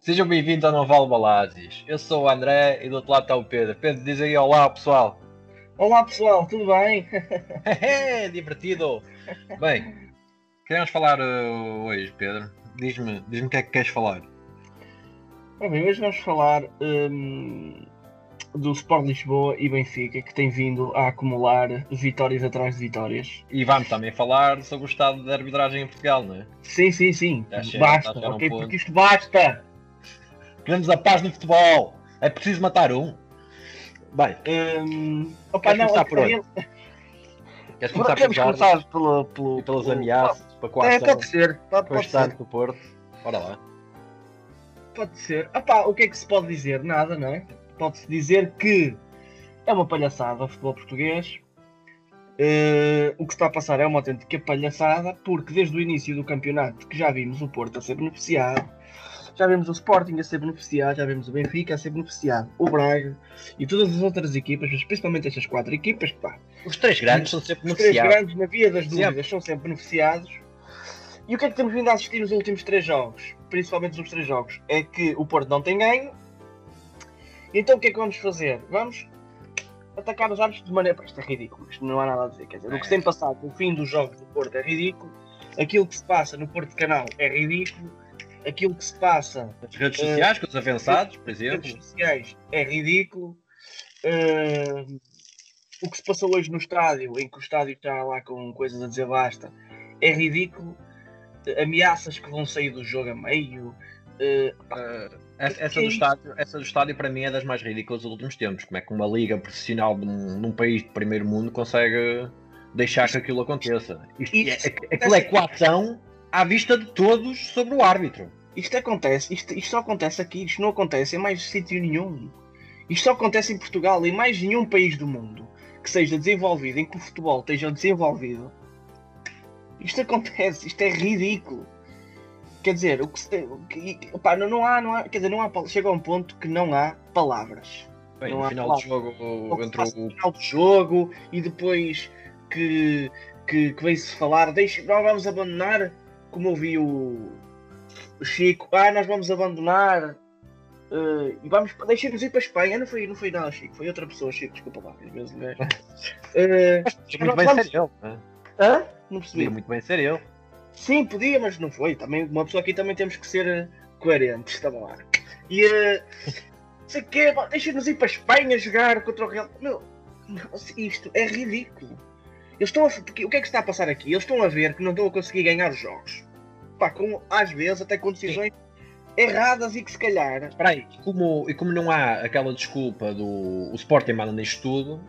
Sejam bem-vindos ao Noval Balazes. Eu sou o André e do outro lado está o Pedro. Pedro, diz aí olá pessoal. Olá pessoal, tudo bem? Divertido! Bem, queremos falar uh, hoje, Pedro. Diz-me diz o que é que queres falar. bem, hoje vamos falar hum, do Sport Lisboa e Benfica que tem vindo a acumular vitórias atrás de vitórias. E vamos também falar sobre o estado da arbitragem em Portugal, não é? Sim, sim, sim. Chega, basta, um ok? ponto. Porque isto basta! Queremos a paz no futebol. É preciso matar um. Bem, Hum, opa, Queres não, começar por onde? ele- queres começar Podemos pelos começar pelo, pelo, pelas pelo- ameaças para a É, pode ser, pode, pode ser. do Porto? Ora lá. Pode ser. Opa, o que é que se pode dizer? Nada, não é? Pode-se dizer que é uma palhaçada o futebol português. Eh, o que está a passar é uma autêntica palhaçada, porque desde o início do campeonato que já vimos o Porto a ser beneficiado, já vimos o Sporting a ser beneficiado, já vimos o Benfica a ser beneficiado, o Braga e todas as outras equipas, mas principalmente estas quatro equipas, pá, Os três grandes são sempre os três beneficiados. grandes, na via das dúvidas, são sempre beneficiados. E o que é que temos vindo a assistir nos últimos três jogos? Principalmente nos últimos três jogos. É que o Porto não tem ganho. Então o que é que vamos fazer? Vamos atacar os árbitros de maneira. Isto é ridículo, isto não há nada a dizer. Quer dizer, o que se tem passado no fim dos jogos do Porto é ridículo. Aquilo que se passa no Porto Canal é ridículo. Aquilo que se passa As redes sociais, com os avançados, por nas exemplo. redes sociais é ridículo. Uh, o que se passou hoje no estádio, em que o estádio está lá com coisas a dizer basta, é ridículo. Ameaças que vão sair do jogo a meio. Uh, essa, essa Que do é estádio, essa do estádio para mim é das mais ridículas dos últimos tempos. Como é que uma liga profissional de um, num país de primeiro mundo consegue deixar que aquilo aconteça? Isto, Isto- é, é- aquilo é coação à vista de todos sobre o árbitro. isto acontece, isto, isto só acontece aqui, isto não acontece em mais sítio nenhum. Isto só acontece em Portugal, em mais nenhum país do mundo que seja desenvolvido, em que o futebol esteja desenvolvido. Isto acontece, isto é ridículo. Quer dizer, o que, se, o que opá, não, não há, não há, quer dizer, não há, chega a um ponto que não há palavras. Bem, Não no há final do palavras. jogo O que se entre passa o. no final do jogo e depois que, que, que vem-se falar, deixa, nós vamos abandonar, como ouvi o, o Chico, ah, nós vamos abandonar eh, e vamos, deixem-nos ir para a Espanha. Não foi, não foi nada, Chico, foi outra pessoa, Chico, desculpa lá, às vezes, né? Eh, Podia muito bem vamos- ser ele. né? hã? Não percebi. Podia muito bem ser ele. Sim, podia, mas não foi. Também, uma pessoa aqui também temos que ser eh, coerentes, estava lá. E uh, sei que deixa-nos ir para a Espanha jogar contra o Real. Meu, isto é ridículo. Eles estão a, porque, o que é que está a passar aqui? Eles estão a ver que não estão a conseguir ganhar os jogos. Pá, com, às vezes até com decisões erradas e que se calhar. Espera aí, e como, e como não há aquela desculpa do o Sporting manda nisto tudo,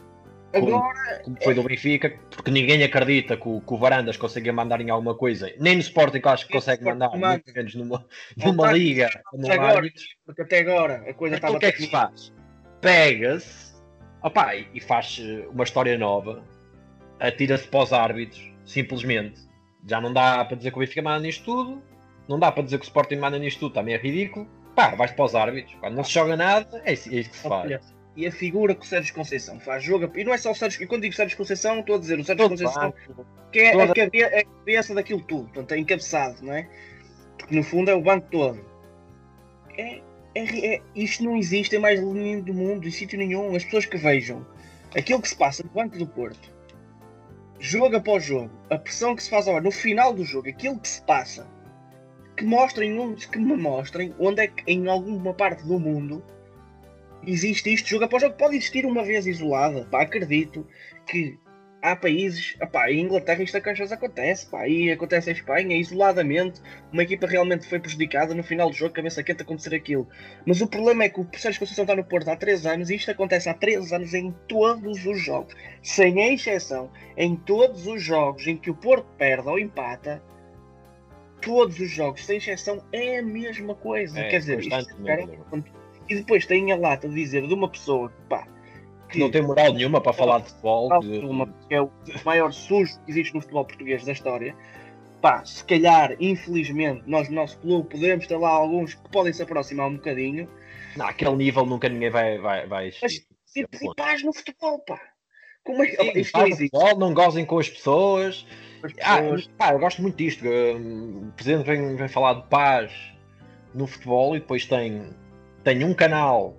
Agora, como foi do Benfica, porque ninguém acredita que o, que o Varandas consiga mandar em alguma coisa, nem no Sporting que eu acho que consegue mandar, manda. muito menos numa, numa liga, num agora, porque até agora a coisa Então estava o que é que se faz? Pega-se e e faz eh, uma história nova, atira-se para os árbitros, simplesmente. Já não dá para dizer que o Benfica manda nisto tudo, não dá para dizer que o Sporting manda nisto tudo, também é ridículo. Pá, vais para os árbitros. Quando não se joga nada, é isso, é isso que se faz. E a figura que o Sérgio Conceição faz jogo. E não é só o Sérgio. E quando digo Sérgio Conceição, estou a dizer o Sérgio Todo Conceição, banco, que é a, cabe é a cabeça daquilo tudo. Portanto, é encabeçado, não é? Porque no fundo é o banco todo. É, é, é- isto não existe em mais nenhum do mundo, em sítio nenhum. As pessoas que vejam aquilo que se passa no Banco do Porto, jogo após jogo, a pressão que se faz agora no final do jogo, aquilo que se passa, que mostrem, que me mostrem onde é que em alguma parte do mundo existe isto jogo após jogo. Pode existir uma vez isolada, pá, acredito que há países, pá, em Inglaterra isto às acontece, pá, aí acontece em Espanha, isoladamente, uma equipa realmente foi prejudicada no final do jogo, cabeça quente acontecer aquilo. Mas o problema é que o Sérgio Conceição está no Porto há 3 anos e isto acontece há 3 anos em todos os jogos, sem exceção, em todos os jogos em que o Porto perde ou empata, todos os jogos, sem exceção, é a mesma coisa. É, Quer dizer, isto. E depois tem a lata de dizer de uma pessoa que, pá, que não tem moral nenhuma para falar de futebol. de- uma, que é o maior sujo que existe no futebol português da história. Pá, se calhar, infelizmente, nós no nosso clube podemos ter lá alguns que podem se aproximar um bocadinho. Não, aquele nível nunca ninguém vai, vai, vai existir. e paz no futebol, pá. Como é que Sim, isto não existe? futebol, não gozem com as pessoas. As Ah, pessoas- pá, eu gosto muito disto. hum, O presidente vem, vem falar de paz no futebol e depois tem, tem um canal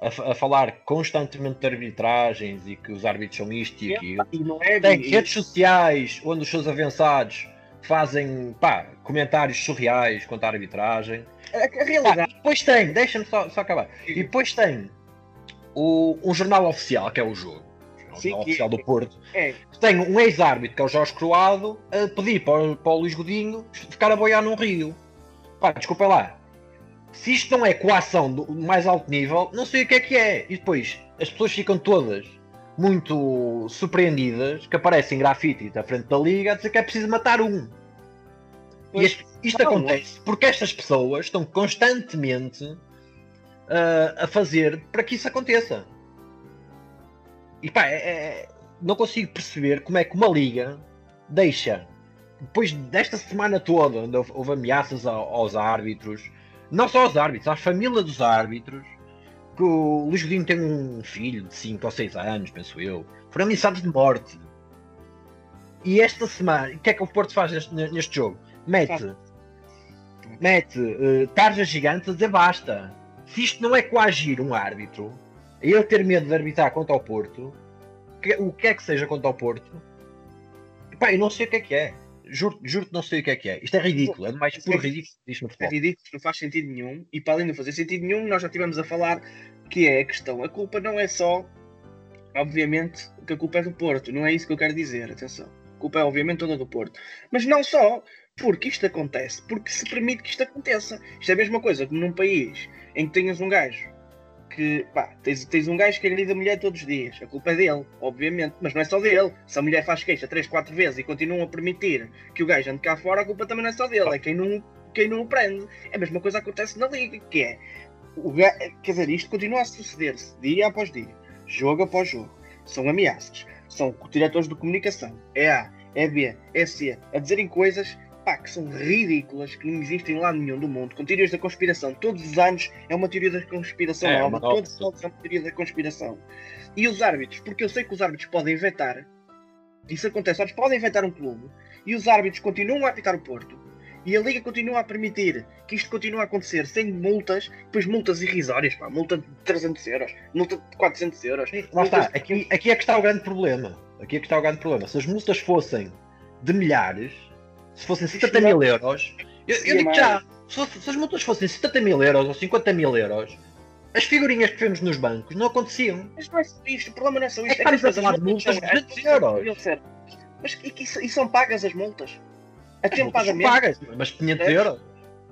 a, a falar constantemente de arbitragens e que os árbitros são isto e aquilo. E não é Tem e- redes sociais onde os seus avançados fazem pá, comentários surreais quanto à arbitragem. a, a realidade. e depois tem, deixa-me só, só acabar. E depois tem o, um jornal oficial, que é o jogo. O Sim, oficial é- do Porto. É, que Tem um ex-árbitro, que é o Jorge Croado, a pedir para o, para o Luís Godinho ficar a boiar num rio. Pá, desculpa lá. Se isto não é coação do mais alto nível, não sei o que é que é. E depois, as pessoas ficam todas muito surpreendidas que aparecem grafite à frente da liga a dizer que é preciso matar um. E isto, acontece porque estas pessoas estão constantemente ah, a fazer para que isso aconteça. E pá, é- é- não consigo perceber como é que uma liga deixa, depois desta semana toda, onde houve, ameaças ao- aos árbitros, não só aos árbitros, à família dos árbitros, que o Luís Godinho tem um filho de 5 ou 6 anos, penso eu, foram ameaçados de morte. E esta semana, o que é que o Porto faz neste, neste jogo? Mete, mete eh, tarjas gigantes a dizer basta. Se isto não é coagir um árbitro, a ele ter medo de arbitrar contra o Porto, que- o que é que seja contra o Porto, pá, eu não sei o que é que é. Juro, juro que não sei o que é que é. Isto é ridículo, é mais puro ridículo que existe no é ridículo, não faz sentido nenhum. E para além de não fazer sentido nenhum, nós já estivemos a falar que é a questão. A culpa não é só, obviamente, que a culpa é do Porto. Não é isso que eu quero dizer, atenção. A culpa é, obviamente, toda do Porto. Mas não só porque isto acontece, porque se permite que isto aconteça. Isto é a mesma coisa que num país em que tenhas um gajo que, pá, tens, tens um gajo que agride a mulher todos os dias. A culpa é dele, obviamente, mas não é só dele. Se a mulher faz queixa 3, 4 vezes e continuam a permitir que o gajo ande cá fora, a culpa também não é só dele, é quem não, quem não o prende. É a mesma coisa que acontece na liga, que é. O ga... Quer dizer, isto continua a suceder-se dia após dia, jogo após jogo. São ameaças, são diretores de comunicação, é A, é B, é C, a dizerem coisas pá, que são ridículas, que não existem lá nenhum do mundo, com teorias da conspiração. Todos os anos é uma teoria da conspiração É, nova, todos os anos é uma teoria da conspiração. E os árbitros, porque eu sei que os árbitros podem inventar, isso acontece, os árbitros podem inventar um clube, e os árbitros continuam a apitar o Porto, e a Liga continua a permitir que isto continue a acontecer sem multas, depois multas irrisórias, pá, multa de 300 euros, multa de 400 euros. Lá está, multas- aqui, aqui é que está o grande problema. Aqui é que está o grande problema. Se as multas fossem de milhares, se fossem 70 Isto mil euros, eu, eu digo mas- já, se, fosse- se as multas fossem 70 mil euros ou 50 mil euros, as figurinhas que vemos nos bancos não aconteciam. Mas não é só isto, o problema não é só É isto. que É que estamos a falar de multas de 200 euros. Mas e, que- e são pagas as multas? As multas são Atempadamente? pagas, mas 500 É. euros.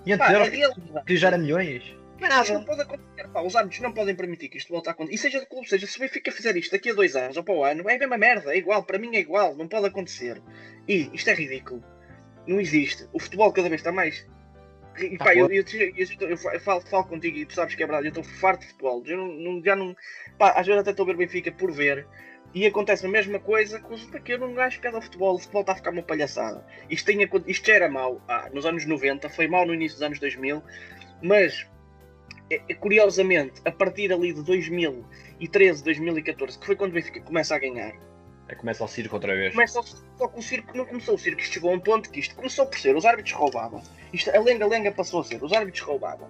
500 Pá, a euros realidade- que gera milhões. Não é Isto não pode acontecer. Pá, os árbitros não podem permitir que isto volte a acontecer. E seja de clube, seja se o Benfica fizer isto daqui a dois anos ou para o ano, é a mesma merda. É igual. Para mim é igual. Não pode acontecer. E isto é ridículo. Não existe. O futebol cada vez está mais. E, pá, eu, eu, eu- eu fa- eu falo, falo contigo e tu sabes que é verdade. Eu estou farto de futebol. Eu não, já não. Pá, às vezes até estou a ver Benfica por ver. E acontece a mesma coisa com os porque eu não acho piada ao futebol. O futebol está a ficar uma palhaçada. Isto, acon- isto já era mau ah, nos anos 90, foi mau no início dos anos 2000, mas é- é, curiosamente, a partir ali de 2013, 2014, que foi quando o Benfica começa a ganhar, É, começa o circo outra vez. começa o, só que o circo não começou. O circo isto chegou a um ponto que isto começou por ser os árbitros roubavam. Isto, a lenga-lenga passou a ser os árbitros roubavam.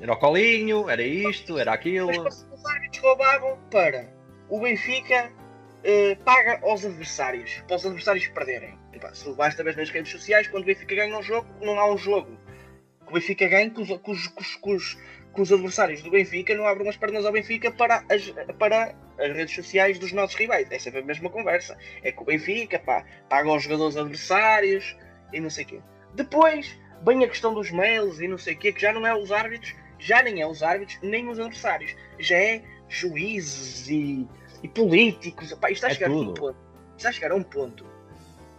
Era o colinho, era isto, era aquilo. Mas os árbitros roubavam para o Benfica eh, paga aos adversários, para os adversários perderem. E pá, se basta ver nas redes sociais, quando o Benfica ganha um jogo, não há um jogo que o Benfica ganhe que os, que os- que os- que os- que os adversários do Benfica não abram as pernas ao Benfica para as, para as redes sociais dos nossos rivais. É sempre a mesma conversa. É que o Benfica pá, paga aos jogadores adversários e não sei o quê. Depois vem a questão dos mails e não sei o quê, que já não é os árbitros, já nem é os árbitros, nem os adversários. Já é juízes e, e políticos. Pá, isto está a É chegar a um ponto. Isto está a chegar a um ponto.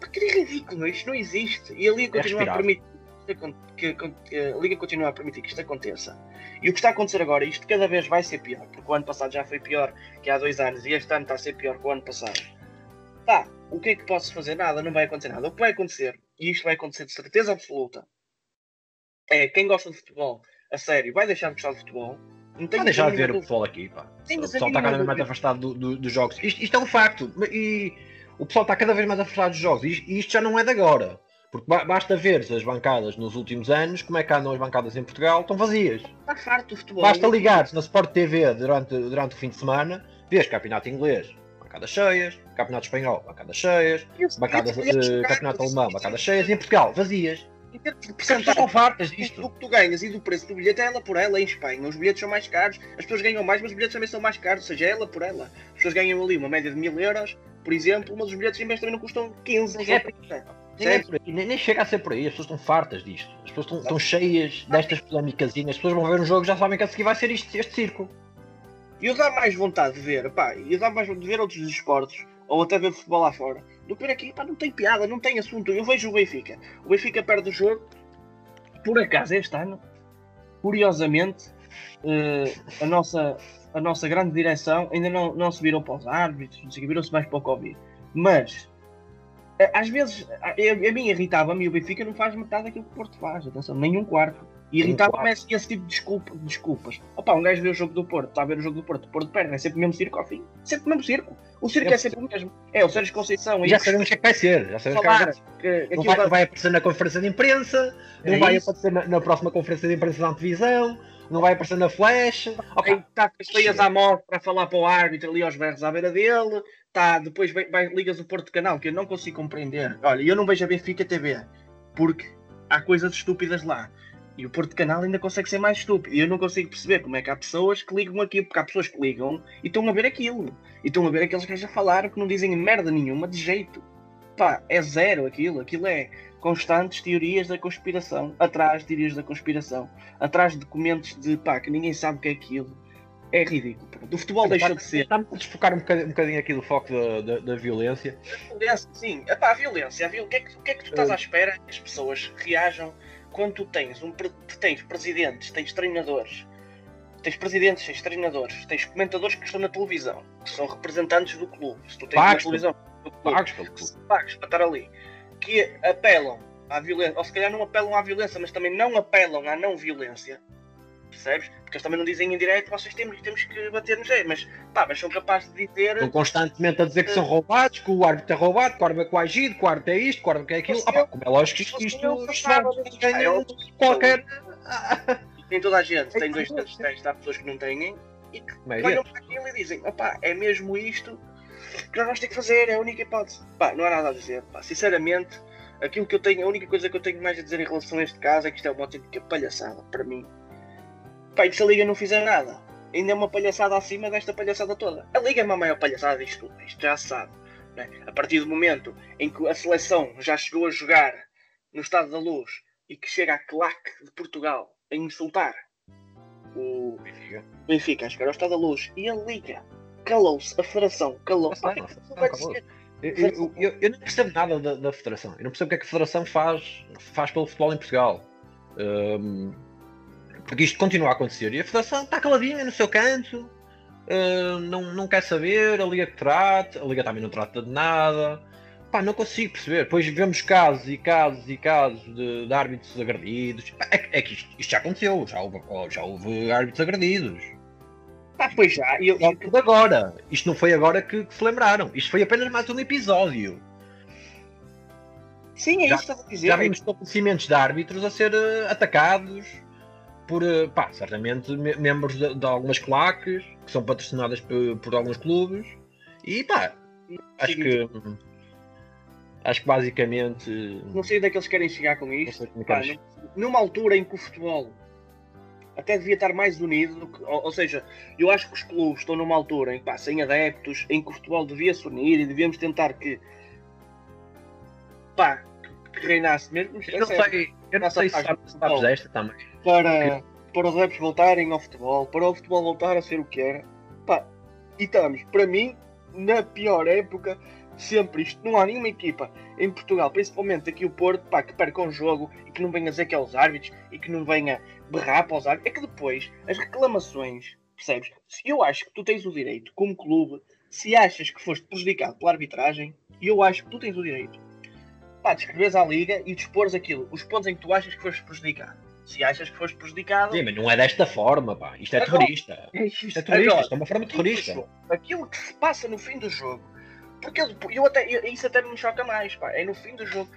Pá, que é ridículo, isto não existe. E a Liga continua a respirar. permitir que, a Liga continua a permitir que isto aconteça. E o que está a acontecer agora, isto cada vez vai ser pior, porque o ano passado já foi pior que há dois anos e este ano está a ser pior que o ano passado. Pá, o que é que posso fazer? Nada, não vai acontecer nada. O que vai acontecer, e isto vai acontecer de certeza absoluta, é quem gosta de futebol a sério vai deixar de gostar de futebol, Não tenho deixar de ver o futebol aqui, pá. o pessoal está cada vez mais afastado do, do, dos jogos. Isto, isto, é um facto. E o pessoal está cada vez mais afastado dos jogos. E isto já não é de agora. Porque basta ver as bancadas nos últimos anos, como é que andam as bancadas em Portugal, estão vazias. Está farto o futebol. Basta ligar na Sport TV durante, durante o fim de semana, vês campeonato inglês, bancadas cheias, campeonato espanhol, bancadas cheias, bancadas, uh, campeonato alemão, bancadas cheias, e em Portugal, vazias. Em termos de porcentagem, estão fartas disto. O que tu ganhas e do preço do bilhete é ela por ela em Espanha. Os bilhetes são mais caros, as pessoas ganham mais, mas os bilhetes também são mais caros, ou seja, é ela por ela. As pessoas ganham ali uma média de mil euros, por exemplo, mas os bilhetes em vez também não custam 15. É, nem, é aí, nem, nem, chega a ser por aí, as pessoas estão fartas disto. As pessoas estão, estão cheias destas polémicas. As pessoas vão ver um jogo e já sabem que a seguir vai ser isto, este circo. E eu dá mais vontade de ver, pá, eu dá mais vontade de ver outros esportes, ou até ver futebol lá fora, do que ver aqui, pá, não tem piada, não tem assunto. Eu vejo o Benfica. O Benfica perde o jogo, por acaso este ano, curiosamente, uh, a, nossa, a nossa grande direção ainda não, não se virou para os árbitros, não sei virou-se mais para o Covid. Mas às vezes, a, a mim irritava-me o Benfica não faz metade daquilo que o Porto faz, atenção, nem um quarto. E irritava-me esse, esse, tipo de desculpa, desculpas. Opa, um gajo vê o jogo do Porto, está a ver o jogo do Porto, o Porto perde, é sempre o mesmo circo ao fim. Sempre o mesmo circo. O circo é, é sempre o mesmo. É, o Sérgio Conceição. Já sabemos o que é que vai ser. Já sabemos falar, que, que não vai, vai... vai aparecer na conferência de imprensa, é não vai isso. aparecer na, na, próxima conferência de imprensa da televisão, não vai aparecer na flash. Ok, está com as feias à morte para falar para o árbitro ali aos berros à beira dele, tá, depois vai, vai, ligas o Porto Canal, que eu não consigo compreender. Olha, eu não vejo a Benfica TV, porque há coisas estúpidas lá. E o Porto Canal ainda consegue ser mais estúpido. E eu não consigo perceber como é que há pessoas que ligam aquilo, porque há pessoas que ligam e estão a ver aquilo. E estão a ver aqueles que já falaram que não dizem merda nenhuma de jeito. Pá, é zero aquilo. Aquilo é constantes teorias da conspiração. Atrás de teorias da conspiração. Atrás de documentos de pá, que ninguém sabe o que é aquilo é ridículo. Do futebol deixou de ser. Está-me a desfocar um bocadinho, um bocadinho, aqui do foco da, da, da violência. A violência, sim. Epá, a violência. A O, que é que, o que é que tu estás à espera que as pessoas reajam quando tu tens, um, tens presidentes, tens treinadores, tens presidentes, tens treinadores, tens comentadores que estão na televisão, que são representantes do clube. Se tu tens pagos, televisão, pagos, pagos para estar ali, que apelam à violência, ou se calhar não apelam à violência, mas também não apelam à não violência percebes? Porque eles também não dizem em direto, vocês temos, temos que bater nos mas pá, mas são capazes de dizer. Estão constantemente a dizer que são roubados, que o árbitro é roubado, que o árbitro é coagido, que o árbitro é isto, que o árbitro é aquilo. Ah, pá, como é lógico que isto, isto, isto ganha qualquer. Tem toda a gente, tem dois tens, há pessoas que não têm e que olham para aquilo e dizem, opá, é mesmo isto que nós vamos ter que fazer, é a única hipótese. Pá, não há nada a dizer, pá, sinceramente. Aquilo que eu tenho, a única coisa que eu tenho mais a dizer em relação a este caso é que isto é uma autêntica palhaçada para mim Pai, se a Liga não fizer nada, ainda é uma palhaçada acima desta palhaçada toda. A Liga é uma maior palhaçada disto tudo, isto já se sabe. É? A partir do momento em que a seleção já chegou a jogar no Estado da Luz e que chega a claque de Portugal a insultar o Benfica, Benfica a chegar ao Estado da Luz e a Liga calou-se, a Federação calou-se. Eu, eu, eu, eu, não percebo nada da, da, Federação. Eu não percebo o que é que a Federação faz, faz pelo futebol em Portugal. Um, porque isto continua a acontecer e a Federação está caladinha no seu canto, uh, não, não quer saber, a Liga que trata, a Liga também não trata de nada. Pá, não consigo perceber. Depois vemos casos e casos e casos de, de árbitros agredidos. É, é que isto, isto, já aconteceu, já houve, já houve árbitros agredidos. Ah, pois já. Eu... Tudo agora. Isto não foi agora que, que, se lembraram. Isto foi apenas mais um episódio. Sim, é já, isso que estás a dizer. Já vimos estabelecimentos de árbitros a ser uh, atacados, por, eh, pá, certamente membros de, de, algumas claques que são patrocinadas por, por alguns clubes e pá, acho que acho que basicamente não sei onde é que eles querem chegar com isto é pá, numa altura em que o futebol até devia estar mais unido ou, ou, seja, eu acho que os clubes estão numa altura em que pá, sem adeptos, em que o futebol devia se unir e devíamos tentar que pá, que reinasse mesmo. Eu não sei, eu não sei se sabes, sabes esta também. Para, para os adeptos voltarem ao futebol, para o futebol voltar a ser o que era. Pá, e estamos, para mim, na pior época sempre isto. Não há nenhuma equipa em Portugal, principalmente aqui o Porto, pá, que perca um jogo e que não venha dizer que é os árbitros e que não venha berrar para os árbitros. É que depois as reclamações, percebes? Se eu acho que tu tens o direito, como clube, se achas que foste prejudicado pela arbitragem, eu acho que tu tens o direito pá, descreves à liga e dispores aquilo, os pontos em que tu achas que foste prejudicado. Se achas que foste prejudicado. Sim, mas não é desta forma, pá. Isto é Agora- terrorista. Isto é terrorista, isto é uma forma terrorista. Aquilo que se passa no fim do jogo. Porque eu, eu até, eu- isso até me choca mais, pá. É no fim do jogo.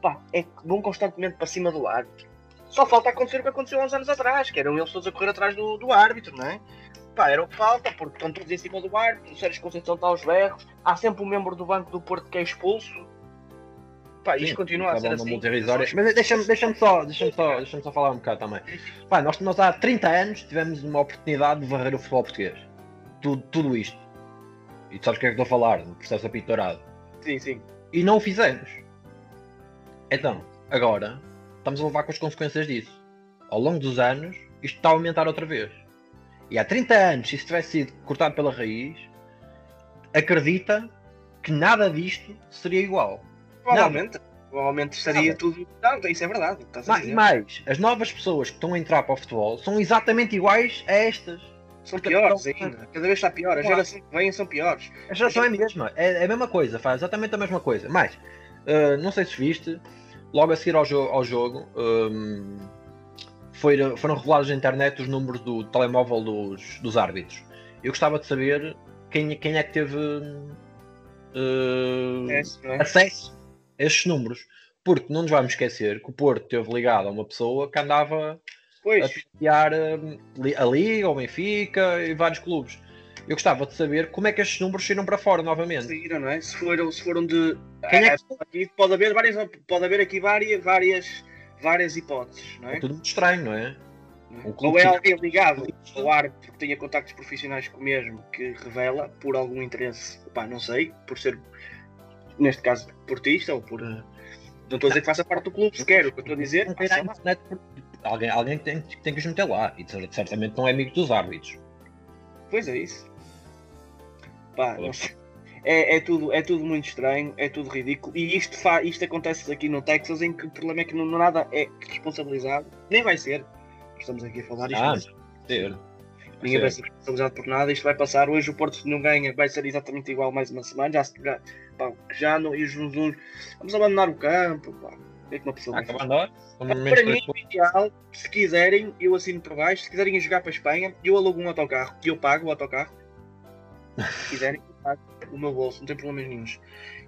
Pá, é que vão constantemente para cima do árbitro. Só falta acontecer o que aconteceu há uns anos atrás, que eram eles todos a correr atrás do, do árbitro, não é? Pá, era o que falta, porque estão todos em cima do árbitro, o Sérgio Conceição está aos berros, há sempre um membro do banco do Porto que é expulso. Pá, isto Sim, continua a ser assim. Mas deixa-me deixa só, deixa só, deixa só falar um bocado também. Pá, nós, nós há 30 anos tivemos uma oportunidade de varrer o futebol português. Tudo, tudo isto. E tu sabes o que é que estou a falar, do processo apitorado. Sim, sim. E não o fizemos. Então, agora, estamos a levar com as consequências disso. Ao longo dos anos, isto está a aumentar outra vez. E há 30 anos, se isso tivesse sido cortado pela raiz, acredita que nada disto seria igual. Provavelmente. Provavelmente estaria Nada. tudo. Não, isso é verdade. Estás a Ma- dizer. mais, as novas pessoas que estão a entrar para o futebol são exatamente iguais a estas. São piores ainda. Cada vez está pior. As Claro. gerações que vêm são piores. A geração é a mesma, é, é a mesma coisa, faz exatamente a mesma coisa. Mas, uh, não sei se viste, logo a seguir ao, jo- ao jogo, um, foi- foram revelados na internet os números do telemóvel dos, dos árbitros. Eu gostava de saber quem, quem é que teve uh, É, isso, é? acesso a esses números. Porque não nos vamos esquecer que o Porto esteve ligado a uma pessoa que andava Pois, hum, li- a Liga, o Benfica e vários clubes. Eu gostava de saber como é que estes números saíram para fora novamente. saíram, não é? Se foram, se foram de. Quem é Ah, aqui pode haver várias. Pode haver aqui várias, várias, várias hipóteses, não É é? tudo muito estranho, não é? Um Ou é que- alguém ligado ao árbitro que tenha contactos profissionais com o mesmo que revela por algum interesse, pá, não sei, por ser, neste caso, portista ou por. Não estou a dizer que faça parte do clube sequer, o que eu estou a dizer. Não pá, tem Alguém, alguém tem, tem que os meter lá. E cer- certamente não é amigo dos árbitros. Pois é isso. Pá, não sei. É, é tudo, é tudo muito estranho, é tudo ridículo. E isto, fa isto acontece aqui no Texas, em que o problema é que não, nada é responsabilizado, nem vai ser. Estamos aqui a falar isto. Ah, Ser. ninguém vai ser responsabilizado por nada. Isto vai passar. Hoje o Porto, se não ganha, vai ser exatamente igual mais uma semana. Já, se- já, pá, já não. E os uns, uns- Vamos abandonar o campo. Pá. É uma pessoa Ah, nós. Menos Para mim, o ideal, se quiserem, eu assino por baixo. Se quiserem jogar para a Espanha, eu alugo um autocarro e eu pago o autocarro. Se quiserem, eu pago o meu bolso, não tem problemas nenhums.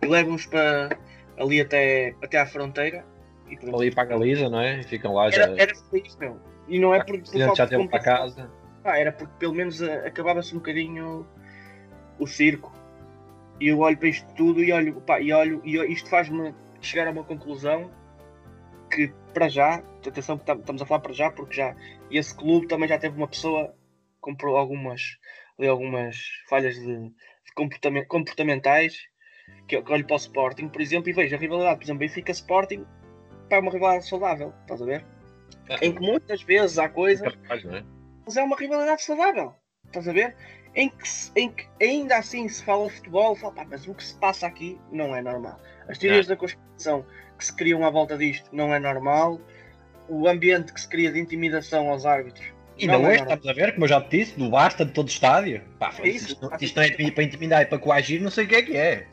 E levo-os para ali até, até à fronteira. E pronto. Ali para a Galiza, não é? E ficam lá já. Era, era feliz, meu. E não é por, por já teve para casa. Pá, era porque pelo menos ah, acabava-se um bocadinho o circo. E eu olho para isto tudo e olho, pá, e olho, e isto faz-me chegar a uma conclusão que para já, atenção que tam- estamos a falar para já, porque já esse clube também já teve uma pessoa com pro- algumas, ali algumas falhas de, de comportamen- comportamentais que eu que olho para o Sporting, por exemplo, e vejo a rivalidade, por exemplo, Benfica Sporting, é uma rivalidade saudável, estás a ver? Em que muitas vezes há coisas Capaz, não é? mas é uma rivalidade saudável. Estás a ver? Em que, em que ainda assim se fala de futebol, fala, pá, mas o que se passa aqui não é normal. As teorias da conspiração que se criam à volta disto não é normal. O ambiente que se cria de intimidação aos árbitros. E não não é é, normal. estamos a ver, como eu já te disse, do basta de todo o estádio. Pá, É isso. isto, isto não é para intimidar e para coagir, não sei o que é que é.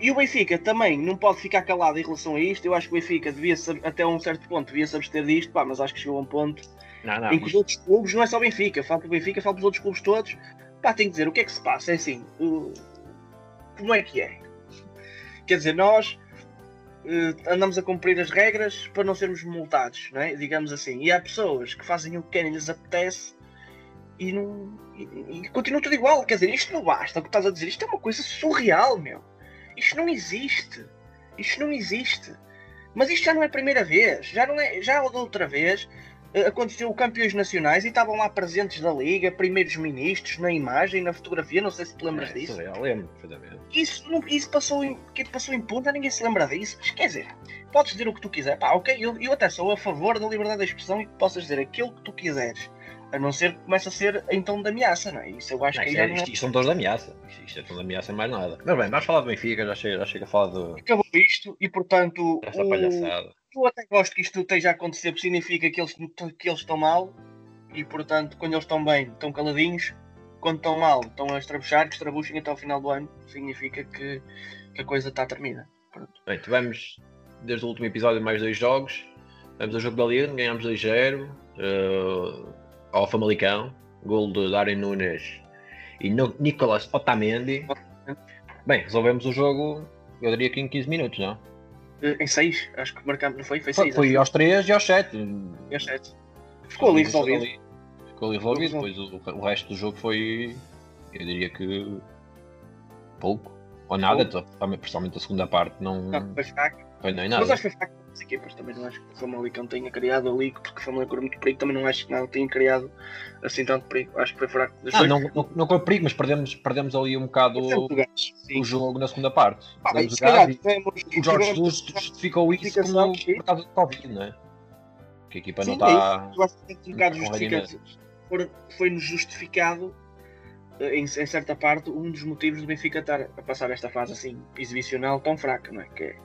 E o Benfica também não pode ficar calado em relação a isto. Eu acho que o Benfica devia até um certo ponto devia se abster disto, pá, mas acho que chegou a um ponto Não, não. em que os outros clubes, não é só o Benfica, falo para o Benfica, falo para os outros clubes todos, pá, tem que dizer o que é que se passa, é assim, o- como é que é? Quer dizer, nós andamos a cumprir as regras para não sermos multados, não é? digamos assim, e há pessoas que fazem o que querem, lhes apetece e não. E, e continua tudo igual, quer dizer, isto não basta, o que estás a dizer, isto é uma coisa surreal, meu. Isto não existe. Isto não existe. Mas isto já não é a primeira vez, já não é, já da outra vez eh, aconteceu o campeões nacionais e estavam lá presentes da liga, primeiros ministros na imagem, na fotografia, não sei se te lembras É, disso. surreal, lembro perfeitamente. Isso, não- isso passou, em, que passou impune, já ninguém se lembra disso. Mas quer dizer, podes dizer o que tu quiser, pá, ok, eu, eu até sou a favor da liberdade de expressão e que possas dizer aquilo que tu quiseres. A não ser que comece a ser em tom de ameaça, não é? Isso eu acho Não, que é, é. isto, isto são todos de ameaça. Isto, isto é tudo de ameaça e mais nada. Mas bem, vais falar do Benfica, já chega, já chega a falar do, Acabou isto e portanto desta o, palhaçada. Eu até gosto que isto esteja a acontecer, porque significa que eles, que eles estão mal e, portanto, quando eles estão bem, estão caladinhos. Quando estão mal, estão a estrabuchar, que estrabuchem até ao final do ano. Significa que, que a coisa está terminada. Bem, tivemos desde o último episódio mais dois jogos. Vamos ao jogo da Liga, ganhámos 2-0 uh, ao Famalicão, gol de Darren Nunes e no Nicolas Otamendi. Bem, resolvemos o jogo, eu diria que em 15 minutos, não? Em 6, acho que marcámos, não foi? Foi 6. Foi aos 3 e aos 7. E aos 7. Ficou ali resolvido. Ficou ali resolvido, depois o, o resto do jogo foi, eu diria que pouco. Ou nada, principalmente a segunda parte. Não, não foi fraco. Foi nem nada. Mas acho que foi fraco as equipas. Também não acho que o Famalicão tenha criado ali, porque o Famalicão muito perigo. Também não acho que não tenha criado assim tanto perigo. Acho que foi fraco. Ah, não, não, não foi perigo, mas perdemos, perdemos ali um bocado o jogo na segunda parte. Ah, bem, e, o Jorge Jesus justificou isso como por causa do Covid, não é? Que a equipa não está. É eu acho que um bocado justificado. Foi-nos justificado em, em, certa parte, um dos motivos do Benfica estar a passar esta fase assim exibicional tão fraca, não é? Que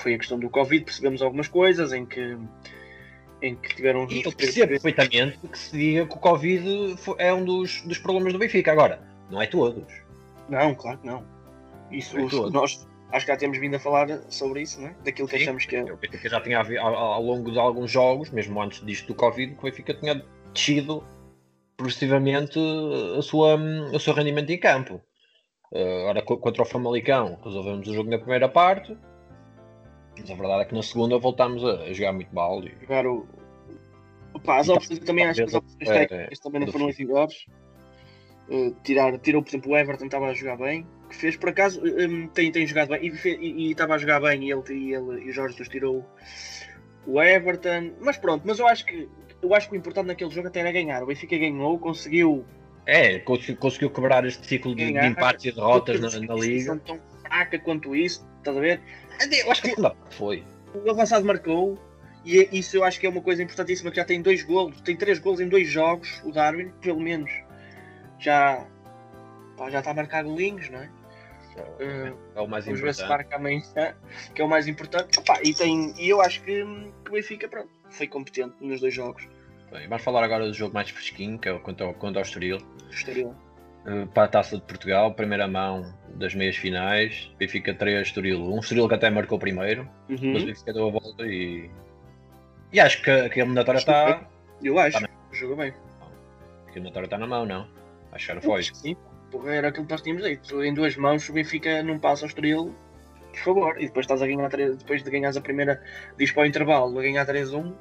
foi a questão do Covid, percebemos algumas coisas em que em que tiveram e eu percebo perfeitamente que se diga que o Covid é um dos, dos problemas do Benfica. Agora, não é todos. Não, claro que não. Isso não é nós acho que já temos vindo a falar sobre isso, né? daquilo que Sim, achamos que é. O Benfica já tinha ao, ao longo de alguns jogos, mesmo antes disto do Covid, que o Benfica tinha descido progressivamente a sua, o seu rendimento em campo. Uh, ora, contra o Famalicão, resolvemos o jogo na primeira parte, mas a verdade é que na segunda voltámos a, jogar muito mal. E... Jogar o. Opa, as opções, também acho que as opções é, técnicas é, também não foram as melhores. Uh, tirar, tirou, por exemplo, o Everton estava a jogar bem, que fez por acaso, um, tem, tem jogado bem e estava a jogar bem e ele, e ele e o Jorge Jesus tirou o Everton, mas pronto, mas eu acho que eu acho que o importante naquele jogo até era ganhar. O Benfica ganhou, conseguiu. É, conseguiu quebrar este ciclo de, de empates e derrotas na, na liga. tão fraca quanto isso, estás a ver? Eu acho que não, foi. O avançado marcou, e é, isso eu acho que é uma coisa importantíssima, que já tem dois golos, tem três golos em dois jogos, o Darwin, pelo menos, já, pá, já está a marcar golinhos, não é? É, é o mais Vamos importante. ver se marca amanhã, que é o mais importante. Opa, e, tem, e eu acho que, que o Benfica, pronto, foi competente nos dois jogos. Bem, vamos falar agora do jogo mais fresquinho, que é o contra, contra o Estoril. Estoril. Uh, para a Taça de Portugal, primeira mão das meias finais, Benfica 3, Estoril 1. Estoril que até marcou primeiro, uhum. mas o Benfica deu a volta e. E acho que, que a eliminatória está. Eu acho, na... jogou bem. A eliminatória está na mão, não? Acho que era foi. Sim, porra, era aquilo que nós tínhamos dito. Em duas mãos, o Benfica não passa ao Estoril, por favor. E depois estás a ganhar 3, depois de ganhares a primeira, diz para o intervalo, a ganhar 3-1,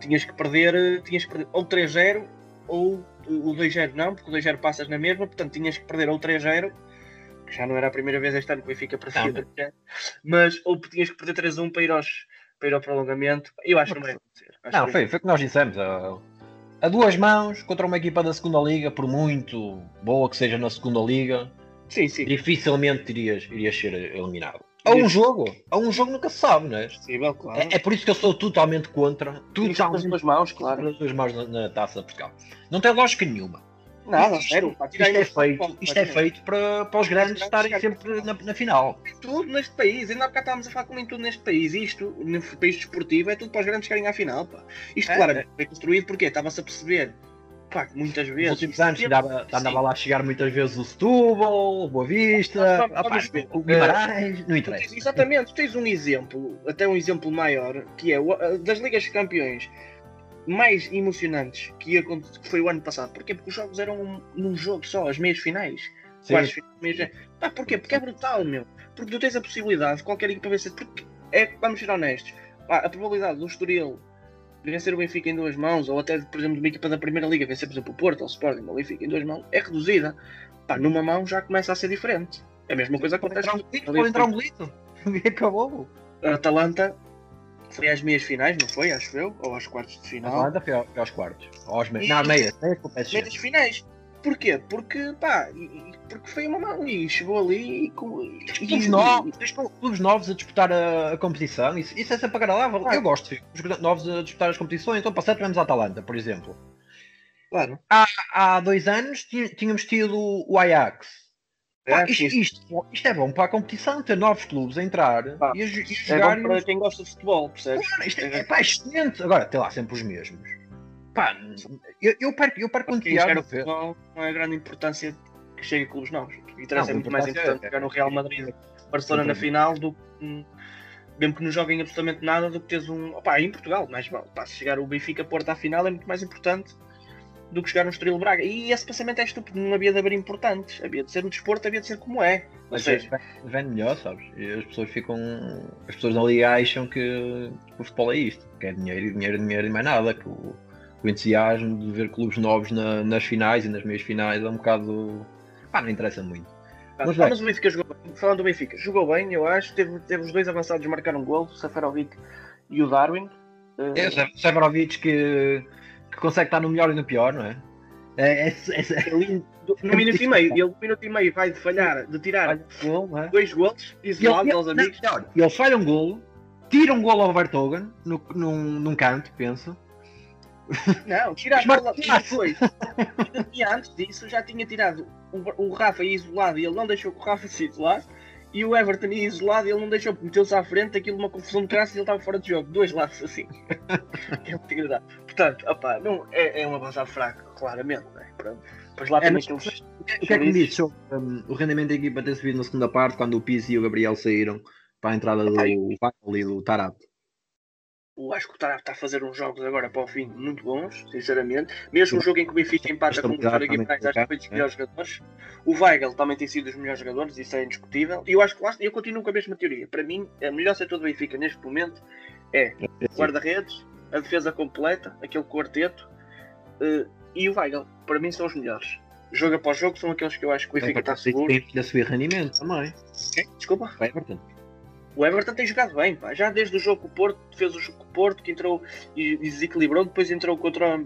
tinhas que perder, tinhas que perder ou 3-0 ou o 2-0 não, porque o 2-0 passas na mesma, portanto tinhas que perder ou 3-0, que já não era a primeira vez este ano que o Benfica parecia mas ou tinhas que perder 3-1 para ir, aos, para ir ao prolongamento. Eu acho que não vai acontecer. Acho não, foi, foi o que nós dissemos. A, a duas mãos contra uma equipa da segunda liga, por muito boa que seja na segunda liga, sim, sim. dificilmente irias, irias ser eliminado. A um jogo, a um jogo nunca se sabe, não é? Possível, claro. É, é, por isso que eu sou totalmente contra. Tudo as duas mãos, claro. As duas mãos na, na taça de Portugal. Não tem lógica nenhuma. Nada, isto, sério. Isto, é feito, isto é feito para, para os grandes estarem sempre na, na final. Tudo neste país, ainda há bocado estávamos a falar como em tudo neste país. Isto, no país desportivo, é tudo para os grandes querem à final. Pá. Isto, é, claro, é. foi construído porque estava-se a perceber pá, muitas vezes. Nos últimos anos andava, andava lá a chegar muitas vezes o Setúbal, o Boa Vista, ah, pá, o Guimarães, não interessa. Exatamente, tens um exemplo, até um exemplo maior, que é das Ligas de Campeões mais emocionantes que, foi o ano passado. Porquê? Porque os jogos eram num jogo só, as meias finais. Quartos finais. Pá, porquê? Porque é brutal, meu. Porque tu tens a possibilidade, qualquer equipa vencer. Porque é, vamos ser honestos, pá, a probabilidade do Estoril vencer o Benfica em duas mãos, ou até, por exemplo, de uma equipa da Primeira Liga vencer, por exemplo, o Porto ou o Sporting ou o Benfica em duas mãos, é reduzida. Pá, numa mão já começa a ser diferente. É a mesma coisa que acontece. Pode entrar um bolito. E acabou. A Atalanta foi às meias finais, não foi? Acho eu? Ou aos quartos de final? A Atalanta foi aos quartos. Aos meias. Não, meias. Meias, meias finais. Porquê? Porque, pá, porque foi uma mão e chegou ali e. clubes, novos, clubes novos a disputar a, a competição, isso, isso é sempre agradável. Ah. Eu gosto de clubes novos a disputar as competições. Então, passado tivemos a Atalanta, por exemplo. Claro. Há, há dois anos tínhamos tido o Ajax. Pá, é, isto, isto, isto, é bom para a competição, ter novos clubes a entrar pá, e, a, e jogar. É bom para quem gosta de futebol, percebes? Claro, isto é, é, pá, excelente. Agora, tem lá sempre os mesmos. Pá, eu, eu perco, eu perco entusiasmo. Futebol não é grande importância que chegue a clubes novos. O interesse é muito mais importante jogar no Real Madrid, Barcelona na final, do, mesmo que não joguem absolutamente nada, do que teres um. Opá, em Portugal, vale. Pá, se chegar o Benfica Porto à final é muito mais importante do que chegar no Estrela Braga. E esse pensamento é estúpido, não havia de haver importantes. Havia de ser o desporto, havia de ser como é. Mas seja, vem, vem melhor, sabes? E as pessoas ficam. As pessoas ali acham que o futebol é isto, que é dinheiro e dinheiro, dinheiro e mais nada. Que o, o entusiasmo de ver clubes novos na- nas finais e nas meias finais é um bocado. Pá, não interessa muito. Ah, Mas o Benfica jogou bem. Falando do Benfica, jogou bem, eu acho. Teve, teve os dois avançados marcar um gol, o Safarovic e o Darwin. Eh, É o Severovic que, que consegue estar no melhor e no pior, não é? É, é, é, ele, no minuto e meio, ele no minuto e meio vai de falhar, de tirar gol, não é? dois golos, E isolados aos não, amigos. melhor, ele falha um golo, tira um golo ao Vertogen, no, num, num canto, penso. Não, tira a Mas bola e depois. E antes disso já tinha tirado o, o Rafa isolado e ele não deixou que o Rafa se isolasse. E o Everton ia isolado e ele não deixou, meteu-se à frente, aquilo uma confusão de graça e ele estava fora de jogo. Dois lados assim. é muito engraçado. Portanto, opá, não, é, é um avançado fraco, claramente. Né? Pronto. Lá É, mas- aqueles. O que é que me disse sobre um, o rendimento da equipa ter subido na segunda parte quando o Pizzi e o Gabriel saíram para a entrada do. Wagner e do Tarap? Eu acho que o está a fazer uns jogos agora para o fim muito bons, sinceramente. Mesmo um jogo em que o Benfica empata com o Vitória Guimarães, acho que foi dos é. melhores jogadores. O Weigl também tem sido dos melhores jogadores, isso é indiscutível. E eu acho que lá, eu continuo com a mesma teoria. Para mim, a melhor setor do Benfica neste momento é o guarda-redes, a defesa completa, aquele quarteto eh, e o Weigl. Para mim são os melhores. Jogo após jogo são aqueles que eu acho que o Benfica está seguro. Tem que subir rendimento também. Quem? Desculpa. O Everton. O Everton tem jogado bem, pá. já desde o jogo com o Porto, fez o jogo com o Porto, que entrou e desequilibrou, depois entrou contra,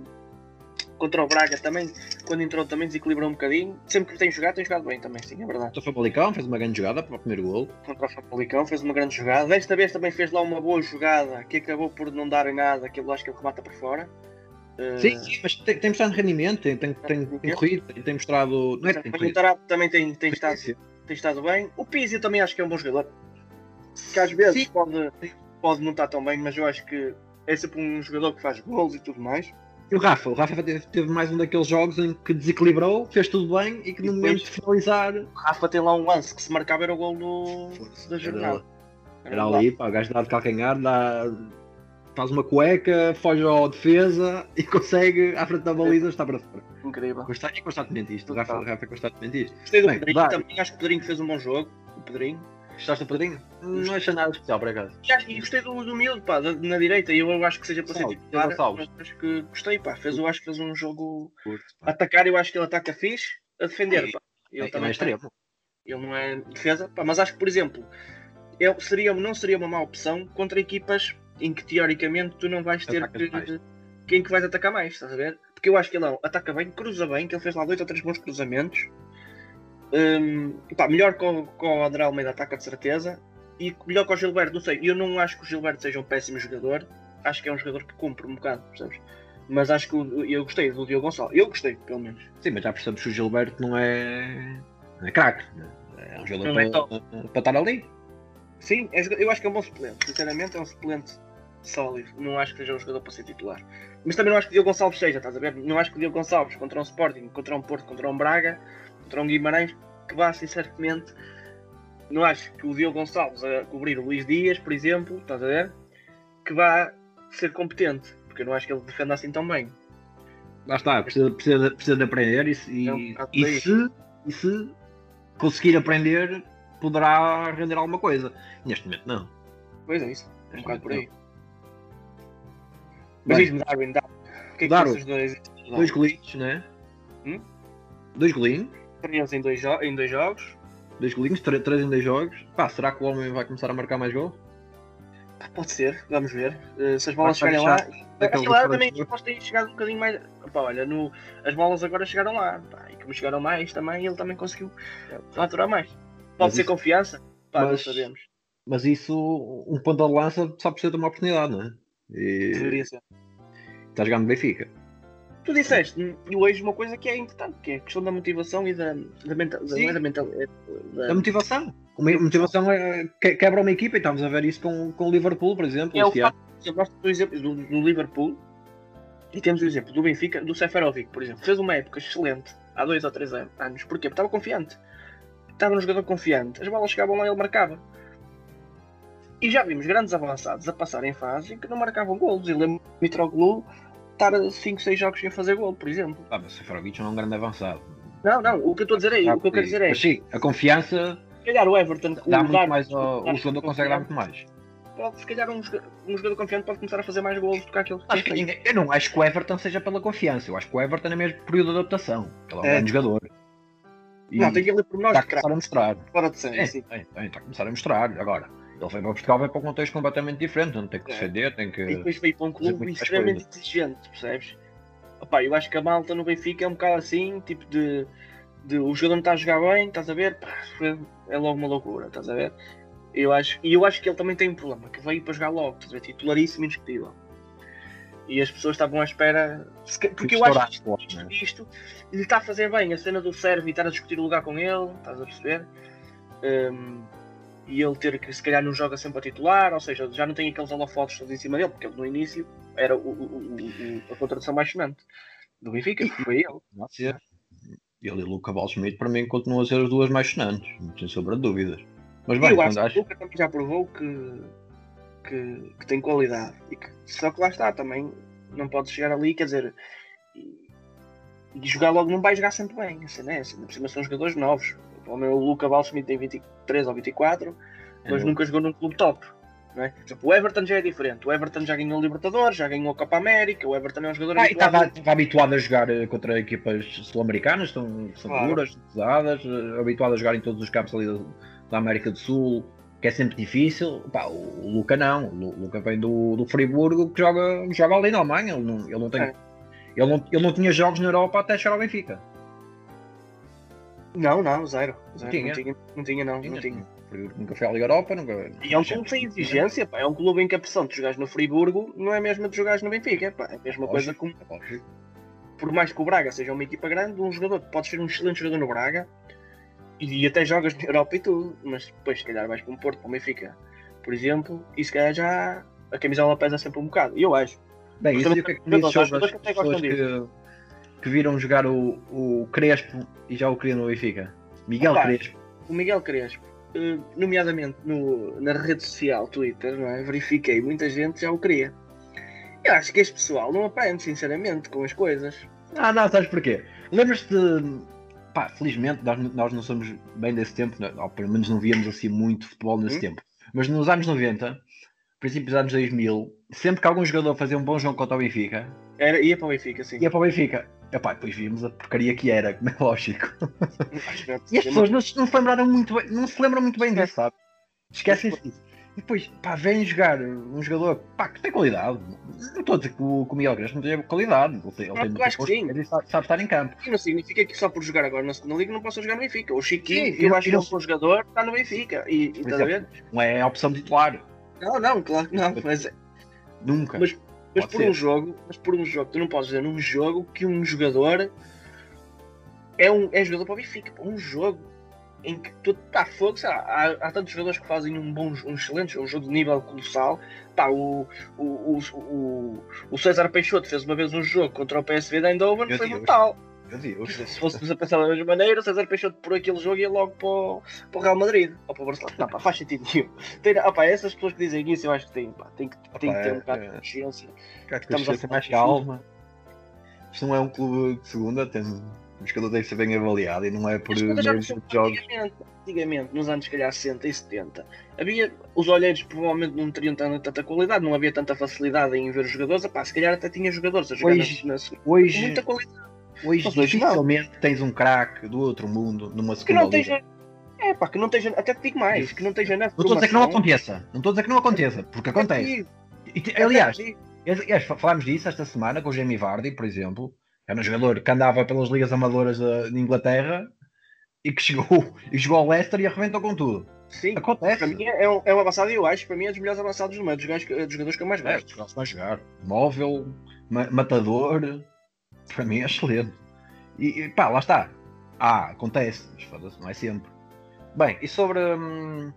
contra o Braga também, quando entrou também desequilibrou um bocadinho. Sempre que tem jogado, tem jogado bem também, sim, é verdade. O Famalicão fez uma grande jogada para o primeiro gol. Contra o Famalicão, fez uma grande jogada. Desta vez também fez lá uma boa jogada, que acabou por não dar em nada, aquilo acho que ele remata por fora. Eh, Sim, sim, mas tem, tem mostrado rendimento, tem, tem, tem, tem corrido, tem, tem mostrado. Não é que tem o. Tarap também tem, tem, estado, tem estado bem. O Pizzi eu também acho que é um bom jogador. Que às vezes Sim. pode, pode não estar tão bem, mas eu acho que é sempre um jogador que faz gols e tudo mais. E o Rafa, o Rafa teve, mais um daqueles jogos em que desequilibrou, fez tudo bem e que E no depois- momento de finalizar. O Rafa tem lá um lance que se marcava era o gol do, da jornada. Era ali, pá, o gajo dá de calcanhar, dá, faz uma cueca, foge ao defesa e consegue à frente da baliza está para fora. Incrível. Consta- É constantemente isto, o Rafa, o Rafa é constantemente isto. Gostei do Bem, Pedrinho vai. também, acho que o Pedrinho fez um bom jogo. O Pedrinho. Gostaste do Pedrinho? Não achei nada especial por acaso. E, e gostei do, do miúdo, pá, da- na direita. E eu acho que seja para ser titular. Acho que gostei, pá. Fez, eu acho que fez um jogo. Curto, pá. atacar, eu acho que ele ataca fixe. A defender, pá. Ele É, não também é extremo. Ele não é defesa, pá, mas acho que, por exemplo, ele seria, não seria uma má opção contra equipas em que teoricamente tu não vais ter que, quem que vais atacar mais, estás a ver? Porque eu acho que ele ó, ataca bem, cruza bem, que ele fez lá dois ou três bons cruzamentos. Hum, pá, melhor que o, que o André Almeida ataca de certeza. E melhor que o Gilberto, não sei, eu não acho que o Gilberto seja um péssimo jogador. Acho que é um jogador que cumpre um bocado, percebes? Mas acho que o- eu gostei do Diogo Gonçalves. Eu gostei, pelo menos. Sim, mas já percebes que o Gilberto não é. não é craque. né? É um jogador Não é para, para estar ali. Sim, é eu acho que é um bom suplente. Sinceramente, é um suplente sólido. Não acho que seja um jogador para ser titular. Mas também não acho que o Diogo Gonçalves seja, estás a ver? Não acho que o Diogo Gonçalves contra um Sporting, contra um Porto, contra um Braga, um Guimarães, que vá, sinceramente. Não acho que o Diogo Gonçalves a cobrir o Luís Dias, por exemplo, estás a ver? Que vá ser competente. Porque eu não acho que ele defenda assim tão bem. Lá está, precisa, precisa, de- precisa de aprender e, se- É e, e se, e se conseguir aprender, poderá render alguma coisa. Neste momento, não. Pois é isso. É um bocado por aí. Mas diz-me, Darwin, Darwin. O que é que Darwin. dois? Dois golinhos, né? Hum? Dois golinhos. Três em dois, jo- em dois jogos. Dois golinhos, tre- três em dois jogos. Pá, será que o homem vai começar a marcar mais gols? Ah, Pode ser, vamos ver. Eh, se as bolas Vai chegarem lá. Aquilo lá fora também de jogo. posso ter chegado um bocadinho mais. Pá, olha, no... as bolas agora chegaram lá. Pá, e como chegaram mais também, ele também conseguiu faturar mais. Pode Mas ser isso- confiança? Pá, mas- não sabemos. Mas isso, um ponto de lança só precisa de uma oportunidade, não é? E Deveria ser. está jogando Benfica. Tu disseste e hoje uma coisa que é importante, que é a questão da motivação e da, da, mental, da, Sim. é da, mental, é da- A motivação. A motivação é, que- quebra uma equipa e estamos a ver isso com, com o Liverpool, por exemplo. é o facto, por exemplo, nós temos o exemplo do, do Liverpool e temos o exemplo do Benfica, do Seferovic, por exemplo. Fez uma época excelente há dois ou três an- anos. Porquê? Porque estava confiante. Estava no jogador confiante. As bolas chegavam lá e ele marcava. E já vimos grandes avançados a passar em fase em que não marcavam golos. E lembro Mitroglou estar 5, 6 jogos sem fazer gol, por exemplo. Ah, mas Seferovic não é um grande avançado. Não, não, o que eu estou a dizer é, Ah, o que eu quero dizer é, Mas sim, a confiança se calhar o Everton, dá o muito Dar- mais ao, o jogador consegue dar muito mais. pode, se calhar um, um jogador confiante pode começar a fazer mais golos do que aquele que que eu não acho que o Everton seja pela confiança, eu acho que o Everton é mesmo período de adaptação. Ele é um É. grande jogador. E Não, tem aquele pormenor está a começar a mostrar. fora de série, É, sim. tem, tem, está a começar a mostrar. Agora, ele vem para Portugal, vai para um contexto completamente diferente, onde tem que É. defender, tem que. E depois veio para um clube extremamente exigente, percebes? Opá, eu acho que a malta no Benfica é um bocado assim, tipo de, de o jogador não está a jogar bem, estás a ver? Pá, é logo uma loucura, estás a ver? Eu acho, e eu acho que ele também tem um problema, que veio para jogar logo, estás a ver? Titularíssimo, indiscutível. E as pessoas estavam à espera. Porque eu acho que as isto, né? isto lhe está a fazer bem, a cena do serve e estar a discutir o lugar com ele, estás a perceber? Hum, e ele ter que se calhar não joga sempre a titular, ou seja, já não tem aqueles holofotes todos em cima dele, porque ele no início era o, o- o- a contratação mais sonante do Benfica, foi ele. Ser. Ele e o Luca Balschmidt, para mim, continuam a ser as duas mais sonantes, sem sombra de dúvidas. Mas bem, eu quando acho que o. Luca também já provou que, que, que tem qualidade. E que, só que lá está, também não pode chegar ali, quer dizer, e, e jogar logo não vai jogar sempre bem. A cena é essa, ainda por cima são jogadores novos. O meu Luca Balschmidt tem 23 ou 24, mas É, nunca jogou num clube top. Não é? Por exemplo, o Everton já é diferente. O Everton já ganhou o Libertadores, já ganhou a Copa América. O Everton é um jogador Ah, e estava habituado. estava habituado a jogar eh, contra equipas sul-americanas, são, são Claro. duras, pesadas, eh, habituado a jogar em todos os campos ali da, da América do Sul, que é sempre difícil. Pá, o, Luca não, o Lu- Luca vem do, do Friburgo que joga, joga ali na Alemanha, ele não, ele não tem. É. Ele não, ele não tinha jogos na Europa até chegar ao Benfica. Não, não, zero. zero. Tinha. Não tinha, não tinha, não. não tinha. O Friburgo nunca foi à Liga Europa, nunca. E é um clube sem exigência, pá. é um clube em que a pressão de jogares no Friburgo não é a mesma de jogares no Benfica, pá. é a mesma coisa como, por mais que o Braga seja uma equipa grande, um jogador pode ser um excelente jogador no Braga e até jogas na Europa e tudo, mas depois se calhar vais para um Porto, para o Benfica, por exemplo, e se calhar já a camisola pesa sempre um bocado, e eu acho. Bem, isso também o que é que sobre as que até gostam pessoas que, que viram jogar o, o Crespo e já o queriam no Benfica? Miguel Opa, Crespo. O Miguel Crespo, eh, nomeadamente no, na rede social Twitter, não é? verifiquei, muita gente já o queria. Eu acho que este pessoal não aprende, sinceramente, com as coisas. Ah, não, sabes porquê? Lembras-te de. Pá, felizmente nós, nós não somos bem desse tempo, né? ou pelo menos não víamos assim muito futebol nesse Hum. tempo. Mas nos anos 90, princípios dos anos 2000, sempre que algum jogador fazia um bom jogo contra o Benfica, Era, ia para o Benfica, sim. ia para o Benfica. Epá, depois vimos a porcaria que era, como é lógico. Não- E as pessoas não, se- não se lembraram muito bem, não se lembram muito bem disso, sabe? Esquecem-se disso. E depois, pá, vem jogar um jogador pá, que tem qualidade. Não estou a dizer que o, que o Miguel não tem qualidade. Ele tem, ele Não, tem muita acho que força sim. e sabe, sabe estar em campo. E não significa que só por jogar agora na segunda liga não possa jogar no Benfica. O Chiquinho, Sim, eu acho que é um bom jogador, está no Benfica. E, e exemplo, Não é a opção titular. Não, não, claro que não. Mas, Nunca. Mas- mas Pode por ser. um jogo, mas por um jogo, tu não podes dizer num jogo que um jogador é um é jogador para o Benfica. Um jogo em que tu está fogo, sei lá, há, há tantos jogadores que fazem um bom, um excelente jogo, um jogo de nível colossal. Pá, o, o, o, o, o César Peixoto fez uma vez um jogo contra o PSV de Eindhoven, Meu foi Deus. brutal. Se fôssemos a pensar da mesma maneira, o César Peixoto por aquele jogo ia logo para o, para o Real Madrid ou para o Barcelona. Não, pá, faz sentido nenhum. Tem, ah, pá, essas pessoas que dizem isso, eu acho que têm, pá, que, tem que ter um é- bocado é- de consciência. Cá que Estamos a falar mais calma. Isto não é um clube de segunda, tem, o jogador que ser bem avaliado e não é por meios de jogos. antigamente, antigamente, nos anos se calhar 60 e 70, havia, os olheiros provavelmente não teriam tanta, tanta qualidade, não havia tanta facilidade em ver os jogadores, Epá, se calhar até tinha jogadores a jogar Hoje- na, na Hoje, muita qualidade. Hoje Mas não. dificilmente tens um craque do outro mundo numa Que segunda não liga. esteja, é pá, que não esteja, até te digo mais, que não esteja na Não estou a dizer que não aconteça. Não estou a dizer que não aconteça, porque acontece. E aliás, aliás, fa- falámos disso esta semana com o Jamie Vardy, por exemplo. Era um jogador que andava pelas ligas amadoras da, de Inglaterra e que chegou, e jogou ao Leicester e arrebentou com tudo. sim, Acontece. para mim é um, é um avançado e eu acho que para mim é dos melhores avançados do meio, dos, gajos que- dos jogadores que eu mais É, gosto. gosto mais jogar. Móvel, ma- matador. Para mim é excelente. E, e pá, lá está. Ah, acontece, mas foda-se, não é sempre. Bem, e sobre hum,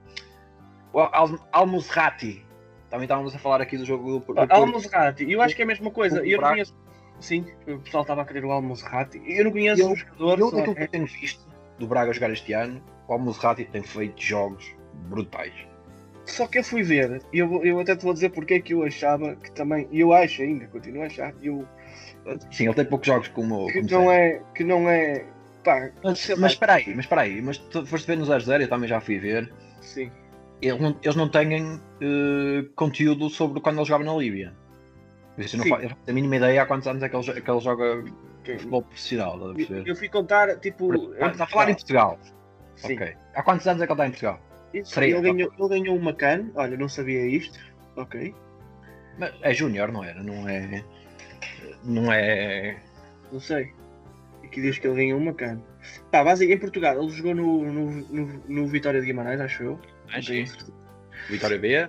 o Al Almozrati? Também estávamos a falar aqui do jogo do, do Porto. Almozrati, eu acho que é a mesma coisa. Eu não conheço. Sim, o pessoal estava a querer o Almozrati. Eu não conheço Eu- o jogador. Eu, daquilo que eu tenho visto do Braga jogar este ano, o Almozrati tem feito jogos brutais. Só que eu fui ver, e eu, eu até te vou dizer porque é que eu achava que também, eu acho ainda, continuo a achar, eu, Sim, ele tem poucos jogos como. que como não sei. é, que não é, pá, Mas, mas espera aí, mas espera aí, mas tu foste ver no 0-0, eu também já fui ver. sim, Eles não, eles não têm eh, conteúdo sobre quando ele jogava na Líbia. Isso eu não Sim. fa- eu não faço a mínima ideia há quantos anos é que ele, que ele joga ok. futebol profissional. Eu, eu fui contar, tipo, Está a falar em Portugal. Sim. Ok. Há quantos anos é que ele está em Portugal? Isso, ele, ganhou, ele ganhou uma can, olha, não sabia isto, ok, Mas é Júnior, não era? Não é. Não é. não sei, aqui diz que ele ganhou uma can. Pá, basicamente em Portugal, ele jogou no, no, no, no Vitória de Guimarães, acho eu. Não sim. certeza. Vitória B.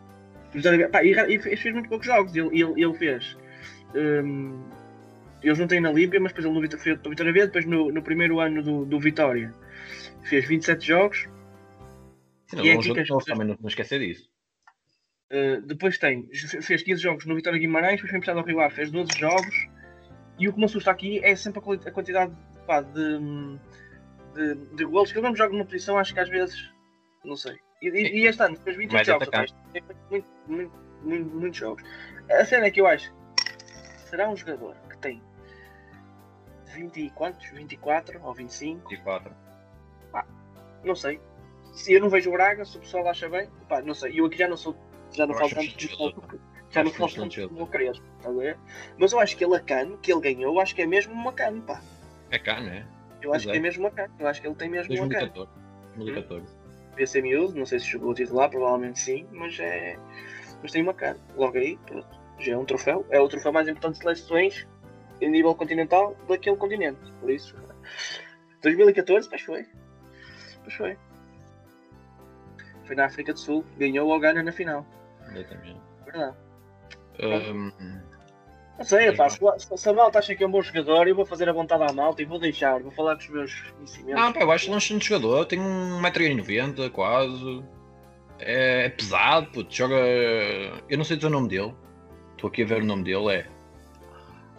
Vitória- pá, e, e fez muito poucos jogos. Ele, ele, ele fez. hum, eles não têm na Líbia, mas depois ele no Vitória, foi para o Vitória B, depois no, no primeiro ano do, do Vitória fez 27 jogos. Sim, E é não, aqui que as não, pessoas- também não, não esquecer disso. Uh, depois tem, fez 15 jogos no Vitória Guimarães, depois foi emprestado ao Rio Ave, fez 12 jogos. E o que me assusta aqui é sempre a, quantidade pá, de, de, de golos. Que ele mesmo joga numa posição, acho que às vezes. Não sei. E, e, e este ano 28 Mais jogos, atacante. rapaz, tem muito, muito, muito, muitos jogos. A cena é que eu acho será um jogador que tem 20 e quantos? 24 ou 25? 24. Não sei. Se eu não vejo o Braga, se o pessoal acha bem, pá, não sei. Eu aqui já não sou. Já não Eu falo tanto de futebol, Já que tanto ver? Mas eu acho que ele a cano, que ele ganhou, eu acho que é mesmo uma cano, pá. É cá, não é? Eu acho Pois que é. mesmo uma cano. Eu acho que ele tem mesmo uma cano. 2014. 2014. Devia ser miúdo, não sei se jogou titular, provavelmente sim, mas é. Mas tem uma cano. Logo aí, pronto. Já é um troféu. É o troféu mais importante de seleções em nível continental daquele continente. Por isso. 2014, pois foi. Pois foi. Foi na África do Sul, ganhou o Ghana na final. Exatamente. Verdade. Não sei, pá, se, se a malta acha que é um bom jogador, eu vou fazer a vontade à malta e vou deixar, vou falar com os meus conhecimentos. Não, pá, eu acho que é um excelente jogador, tem 1,90m quase. É, é pesado, puto, joga. Eu não sei dizer o nome dele. Estou aqui a ver o nome dele, é.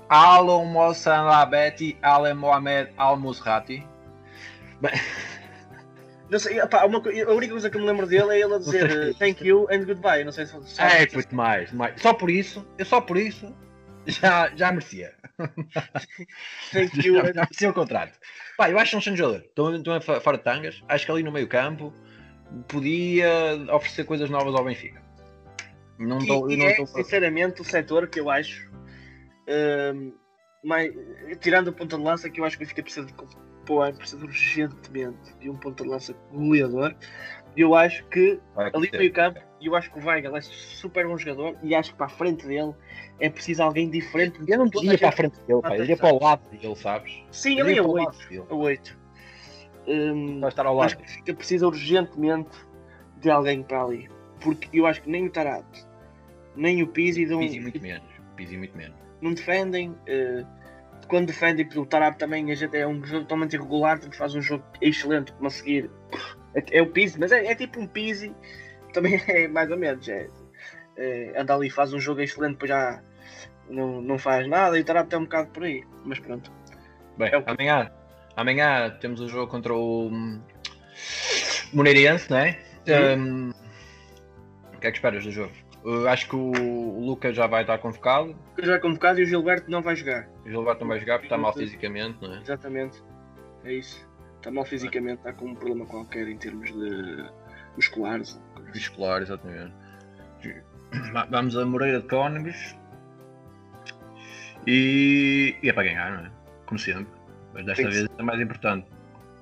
Alon Mossan Labeti Ale Mohamed Al Musrati. Não sei, pá, uma a única coisa que eu me lembro dele é ele a dizer eh, thank you and goodbye. Não sei se se- É, puto, mais, mais. Só por isso, eu só por isso já, já merecia. thank you Já, já merecia o contrato. Pá, eu acho um excelente jogador. Estou, fora de tangas. Acho que ali no meio campo podia oferecer coisas novas ao Benfica. Não estou. é, sinceramente, o setor que eu acho, ehm, mais, tirando a ponta de lança, que eu acho que o Benfica precisa de pôr, precisa urgentemente de um ponta de lança goleador. Eu acho que Vai ali no meio campo, e eu acho que o Weigl é super bom jogador, e acho que para a frente dele é preciso alguém diferente. Eu não ia para a frente dele, pá. Eu ia para o lado dele, sabes? Sim, ali é o 8. lado dele. A 8. Hum, Vai estar ao acho lado. que o Benfica precisa urgentemente de alguém para ali. Porque eu acho que nem o Tarato, nem o Pizzi dão, Pizzi muito menos. Pizzi muito menos. não defendem. eh, quando defendem, pelo Tarab também a gente é um jogo totalmente irregular, porque faz um jogo excelente para seguir. É, é o Pizzi, mas é, é tipo um Pizzi, também é mais ou menos. É, é, anda ali, faz um jogo excelente, depois já não, não faz nada e o Tarab tem um bocado por aí. Mas pronto. Bem, É o amanhã, amanhã temos um jogo contra o hum, Moreirense, não é? Hum, o que é que esperas do jogo? Eu acho que o, o Lucas já vai estar convocado. Já é convocado e o Gilberto não vai jogar. O Gilberto não vai jogar porque está mal fisicamente, não é? Exatamente. É isso. Está mal fisicamente, está com um problema qualquer em termos de musculares. Muscular, exatamente. Va- Vamos a Moreira de Cónegos e, e é para ganhar, não é? Como sempre. Mas desta Tem que vez é mais importante.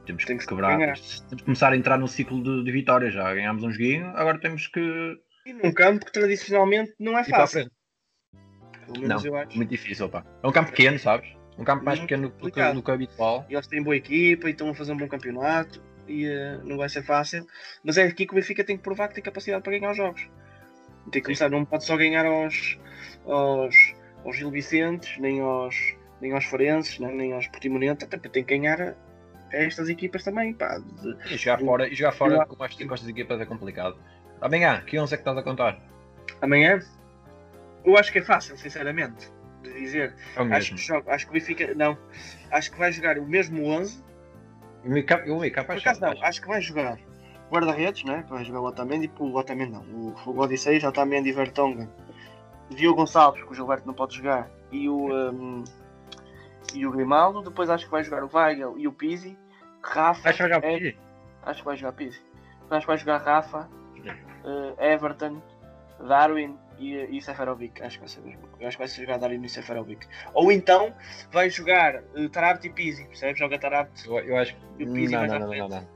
Temos Tem que que quebrar. ganhar. Temos que começar a entrar no ciclo de, de vitórias. Já ganhámos um joguinho, agora temos que E num campo que tradicionalmente não é fácil. frente. Pelo menos Não, eu acho. muito difícil, pá. É um campo pequeno, sabes? Um campo mais Muito pequeno do que, do que o habitual. E eles têm boa equipa e estão a fazer um bom campeonato e eh, não vai ser fácil. Mas é aqui que o Benfica tem que provar que tem capacidade para ganhar os jogos. Tem que começar, não pode só ganhar aos, aos, aos Gil Vicentes, nem aos, nem aos Forenses, nem, nem aos Portimonense, tem que ganhar a estas equipas também. Pá, de- E jogar fora, e jogar fora Eu- com estas, com estas equipas é complicado. Amanhã, que 11 é que estás a contar? Amanhã, eu acho que é fácil, sinceramente, de dizer. É o Acho mesmo. que, joga, acho que o Benfica, não, acho que vai jogar o mesmo 11. O campo, o campo Por é acaso não, acho que vai jogar guarda-redes, né? Que vai jogar o Otamendi, o Otamendi não, o, o Odissei, já Otamendi, Vertonghen, Diogo Gonçalves, que o Gilberto não pode jogar, e o, um, e o Grimaldo. Depois acho que vai jogar o Weigel e o Pizzi. Rafa. Vai jogar o é- Pizzi? Acho que vai jogar Pizzi. Acho que vai jogar Rafa, Everton, Darwin e, e Seferovic. Acho que vai ser mesmo. Acho que vai ser jogar Darwin e Seferovic. Ou então vai jogar uh, Tarabt e Pizzi. Percebes? Joga Tarabt. Eu, eu acho que. Não, não, não, não, não.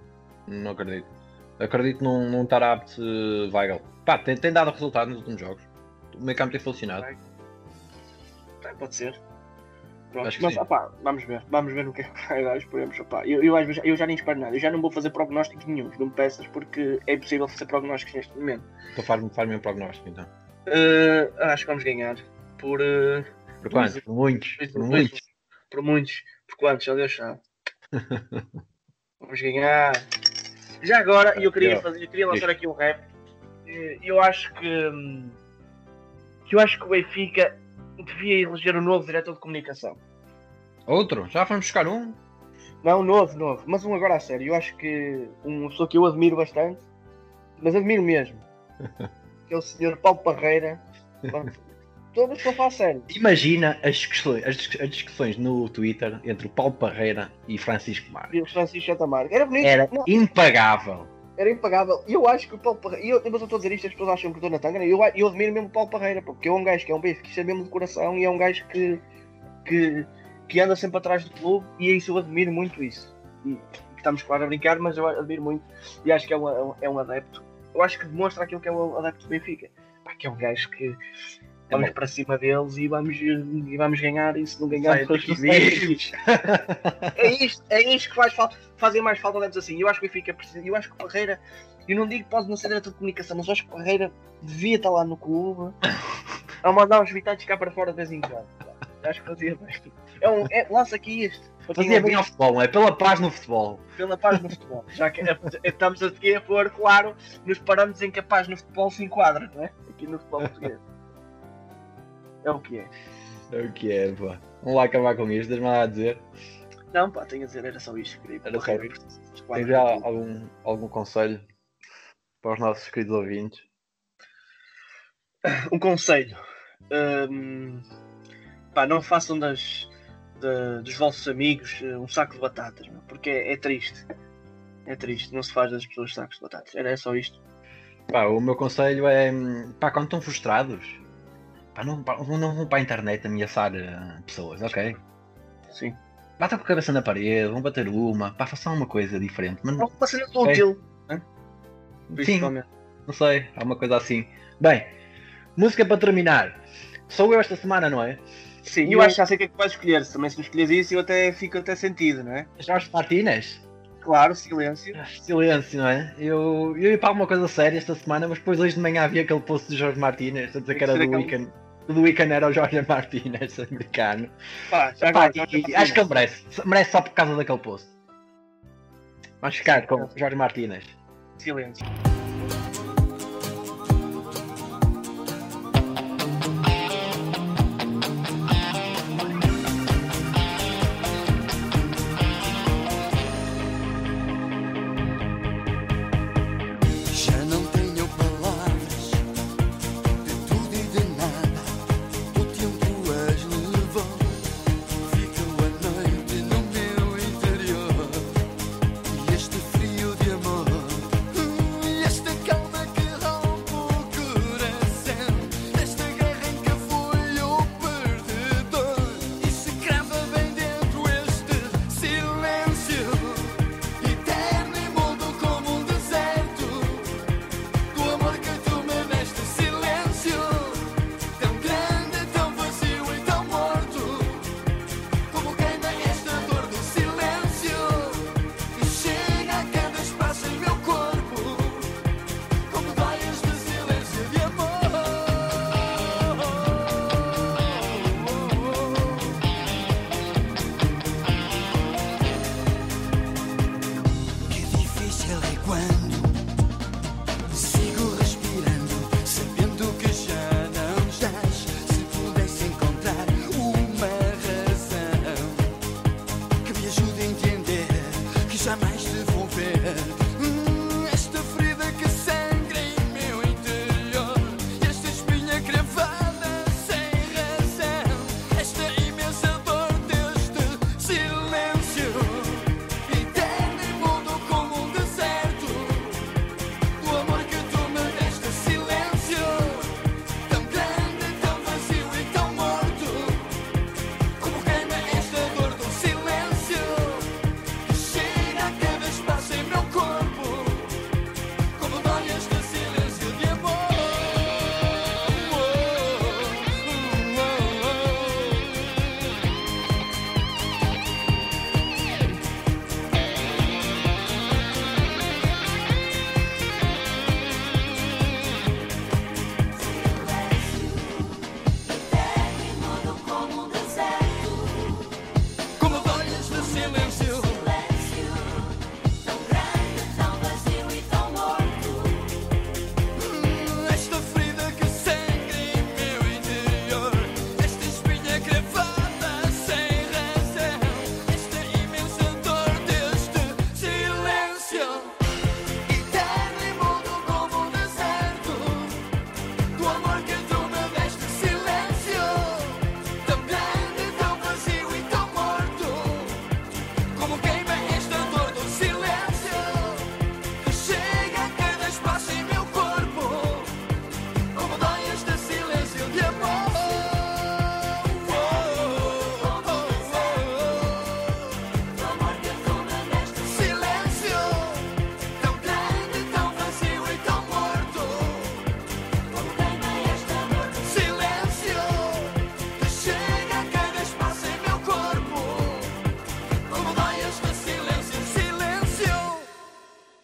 Não acredito. Acredito num, num Tarabt uh, Weigl. Pá, tem, tem dado resultado nos últimos jogos. O meio campo tem funcionado. Pode ser. Pronto, mas opá, vamos ver, vamos ver no que é que vai dar, esperemos. Opá. Eu, eu, às vezes- eu já nem espero nada, eu já não vou fazer prognósticos nenhum, não me peças, porque é impossível fazer prognósticos neste momento. Então faz-me faz um prognóstico então. Uh, acho que vamos ganhar por, uh, Por quanto? Por muitos. Por muitos. por muitos, por quantos, já Deus sabe. vamos ganhar. Já agora, eu queria, Eu- fazer, eu queria lançar aqui um rap. Eh, Eu acho que, hum, que eu acho que o Benfica devia eleger um novo diretor de comunicação. Outro? Já vamos buscar um? Não, novo, novo. Mas um agora a sério. Eu acho que uma pessoa que eu admiro bastante, mas admiro mesmo, que é o senhor Paulo Parreira. Todas estou a falar a sério. Imagina as discussões, as, as discussões no Twitter entre o Paulo Parreira e Francisco Mar. E o Francisco Chatamarca. Era bonito. Era Não, impagável. Era impagável. E eu acho que o Paulo Parreira. e mas eu estou a dizer isto, as pessoas acham que eu estou na tanga. Eu, eu admiro mesmo o Paulo Parreira, porque é um gajo que é um bife, que isto é mesmo de coração e é um gajo que, que, que anda sempre atrás do clube. E é isso, eu admiro muito isso. E estamos, claro, a brincar, mas eu admiro muito. E acho que é um, é um adepto. Eu acho que demonstra aquilo que é o adepto do Benfica. Pá, que é um gajo que. Vamos bom. para cima deles e vamos, e vamos ganhar. E se não ganhar, depois vivos. é isto, é isto que faz falta, fazem mais falta adeptos assim. Eu acho que o Benfica precisa, eu acho que o Parreira, eu não digo que pode não ser diretor de comunicação, mas eu acho que o Parreira devia estar lá no clube a mandar uns vitados cá para fora de vez em quando. Acho que fazia bem. É um, é, lança aqui quem Fazia bem ao futebol, não é? Pela paz no futebol. pela paz no futebol. Já que é- estamos aqui a pôr, claro, nos parâmetros em que a paz no futebol se enquadra, não é? Aqui no futebol português. É o que é. É o que é, pá. Vamos lá acabar com isto, deixa-me lá dizer. Não, pá, tenho a dizer, era só isto. Queria Era só isto. de Tens já algum, algum conselho para os nossos queridos ouvintes? um conselho. Hum, pá, não façam das, da- dos vossos amigos eh, um saco de batatas, meu, porque é, é triste. É triste, não se faz das pessoas sacos de batatas. Era só isto. Pá, o meu conselho é, hum, pá, quando estão frustrados, pá, não, não vão para a internet ameaçar eh, pessoas, ok? Sim. Batam com a cabeça na parede, vão bater uma, pá, façam uma coisa diferente. Mas uma cena útil. né? Sim. Não sei, há uma coisa assim. Bem, música para terminar. Sou eu esta semana, não é? Sim, E eu acho que já sei o que é que vais escolher. Também se não escolheres isso, eu até fico até sentido, não é? Jorge Martínez. Claro, silêncio. Silêncio, não é? Eu, eu ia para alguma coisa séria esta semana, mas depois hoje de manhã havia aquele post de Jorge Martínez a dizer que era do aquele- Weekend. O do Weekend era o Jorge Martínez, americano. Pá, já Pá, agora, e- acho que ele merece. Merece só por causa daquele post. Vamos ficar com o Jorge Martínez. Silêncio.